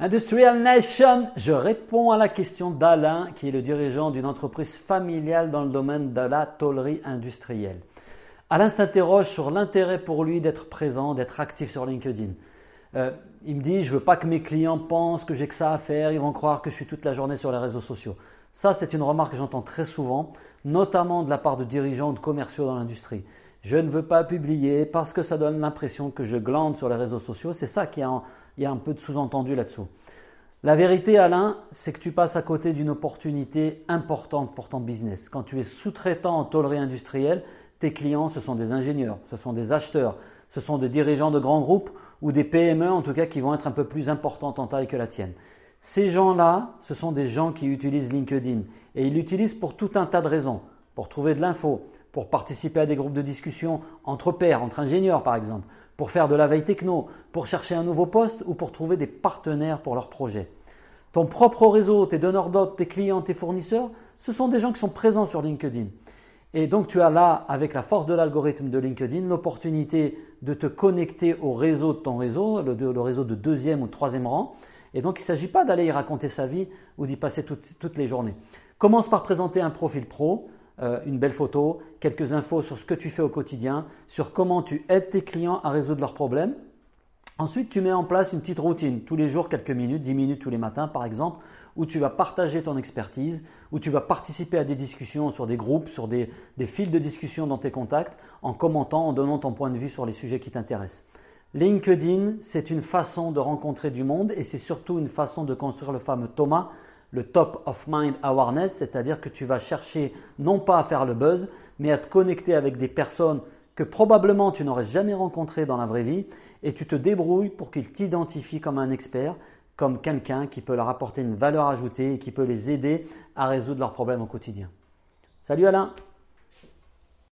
Industrial Nation, je réponds à la question d'Alain, qui est le dirigeant d'une entreprise familiale dans le domaine de la tôlerie industrielle. Alain s'interroge sur l'intérêt pour lui d'être présent, d'être actif sur LinkedIn. Euh, il me dit, je veux pas que mes clients pensent que j'ai que ça à faire, ils vont croire que je suis toute la journée sur les réseaux sociaux. Ça, c'est une remarque que j'entends très souvent, notamment de la part de dirigeants ou de commerciaux dans l'industrie. Je ne veux pas publier parce que ça donne l'impression que je glande sur les réseaux sociaux. C'est ça qui y a un peu de sous-entendu là-dessous. La vérité, Alain, c'est que tu passes à côté d'une opportunité importante pour ton business. Quand tu es sous-traitant en tôlerie industrielle, tes clients, ce sont des ingénieurs, ce sont des acheteurs, ce sont des dirigeants de grands groupes ou des PME, en tout cas, qui vont être un peu plus importantes en taille que la tienne. Ces gens-là, ce sont des gens qui utilisent LinkedIn. Et ils l'utilisent pour tout un tas de raisons. Pour trouver de l'info, pour participer à des groupes de discussion entre pairs, entre ingénieurs par exemple, pour faire de la veille techno, pour chercher un nouveau poste ou pour trouver des partenaires pour leur projet. Ton propre réseau, tes donneurs d'ordre, tes clients, tes fournisseurs, ce sont des gens qui sont présents sur LinkedIn. Et donc tu as là, avec la force de l'algorithme de LinkedIn, l'opportunité de te connecter au réseau de ton réseau, le, réseau de deuxième ou troisième rang. Et donc il ne s'agit pas d'aller y raconter sa vie ou d'y passer toutes les journées. Commence par présenter un profil pro, euh, une belle photo, quelques infos sur ce que tu fais au quotidien, sur comment tu aides tes clients à résoudre leurs problèmes. Ensuite, tu mets en place une petite routine, tous les jours, quelques minutes, 10 minutes tous les matins par exemple, où tu vas partager ton expertise, où tu vas participer à des discussions sur des groupes, sur des, des fils de discussion dans tes contacts, en commentant, en donnant ton point de vue sur les sujets qui t'intéressent. LinkedIn, c'est une façon de rencontrer du monde et c'est surtout une façon de construire le fameux Thomas, le top of mind awareness, c'est-à-dire que tu vas chercher non pas à faire le buzz, mais à te connecter avec des personnes que probablement tu n'aurais jamais rencontrées dans la vraie vie, et tu te débrouilles pour qu'ils t'identifient comme un expert, comme quelqu'un qui peut leur apporter une valeur ajoutée et qui peut les aider à résoudre leurs problèmes au quotidien. Salut Alain